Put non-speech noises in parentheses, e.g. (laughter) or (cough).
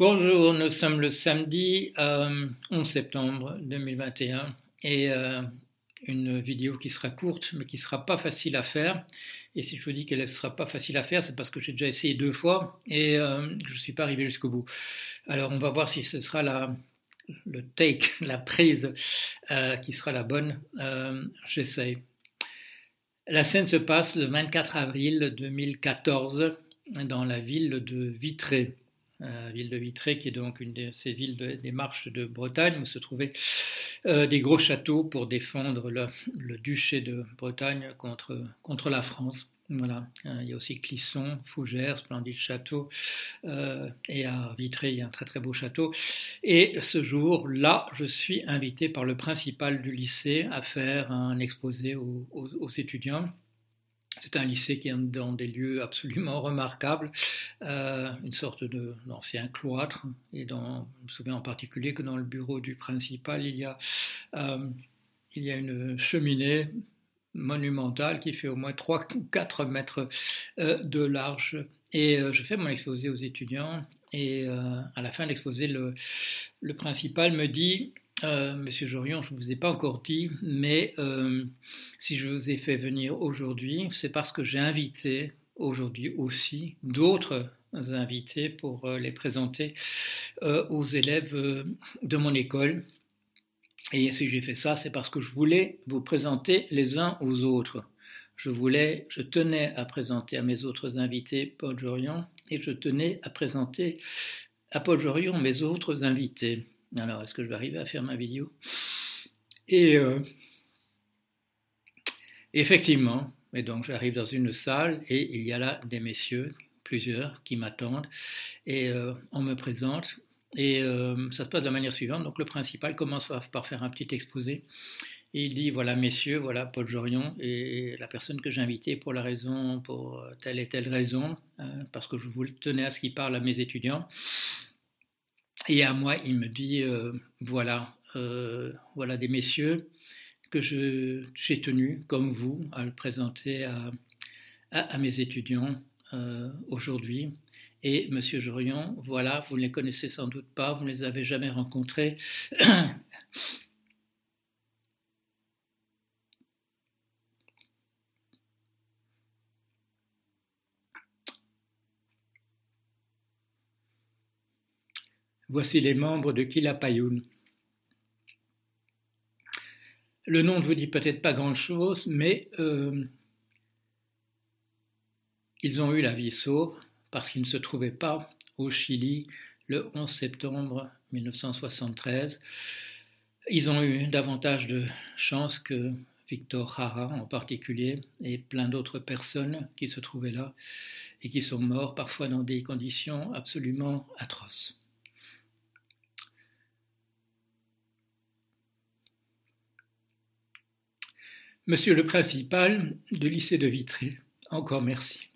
Bonjour, nous sommes le samedi euh, 11 septembre 2021 et euh, une vidéo qui sera courte mais qui sera pas facile à faire. Et si je vous dis qu'elle ne sera pas facile à faire, c'est parce que j'ai déjà essayé deux fois et euh, je ne suis pas arrivé jusqu'au bout. Alors on va voir si ce sera la, le take, (laughs) la prise euh, qui sera la bonne. Euh, j'essaye. La scène se passe le 24 avril 2014 dans la ville de Vitré euh, ville de Vitré, qui est donc une de ces villes des marches de Bretagne, où se trouvaient euh, des gros châteaux pour défendre le, duché de Bretagne contre, contre la France. Voilà. Euh, il y a aussi Clisson, Fougères, splendide château, et à Vitré, il y a un très très beau château. Et ce jour-là, je suis invité par le principal du lycée à faire un exposé aux étudiants. C'est un lycée qui est dans des lieux absolument (laughs) remarquables, euh, une sorte d'ancien cloître. Et je me souviens en particulier que dans le bureau du principal, il y a, euh, une cheminée monumentale qui fait au moins 3 ou 4 mètres euh, de large. Et euh, je fais mon exposé aux étudiants. Et à la fin de l'exposé, le, le principal me dit euh, Monsieur Jorion, je ne vous ai pas encore dit, mais euh, si je vous ai fait venir aujourd'hui, c'est parce que j'ai invité aujourd'hui aussi d'autres invités pour euh, les présenter aux élèves de mon école. Et si j'ai fait ça, c'est parce que je voulais vous présenter les uns aux autres. Je voulais, je tenais à présenter à mes autres invités Paul Jorion et je tenais à présenter à Paul Jorion mes autres invités. Alors, est-ce que je vais arriver à faire ma vidéo? Et euh, effectivement, donc j'arrive dans une salle et il y a là des messieurs, plusieurs, qui m'attendent et euh, on me présente. Et euh, ça se passe de la manière suivante. Donc le principal commence par faire un petit exposé. Il dit voilà messieurs, voilà Paul Jorion et la personne que j'ai invitée pour la raison, pour telle et telle raison, euh, parce que je voulais tenais à ce qu'il parle à mes étudiants. Et à moi, il me dit euh, voilà, euh, voilà des messieurs que j'ai tenu, comme vous, à le présenter à, à, mes étudiants euh, aujourd'hui. Et Monsieur Jorion, voilà, vous ne les connaissez sans doute pas, vous ne les avez jamais rencontrés. (clears throat) Voici les membres de Kilapayoun. Le nom ne vous dit peut-être pas grand-chose, mais euh, ils ont eu la vie sauve parce qu'ils ne se trouvaient pas au Chili le 11 septembre 1973. Ils ont eu davantage de chance que Victor Jara en particulier et plein d'autres personnes qui se trouvaient là et qui sont morts parfois dans des conditions absolument atroces. Monsieur le principal du lycée de Vitré, encore merci.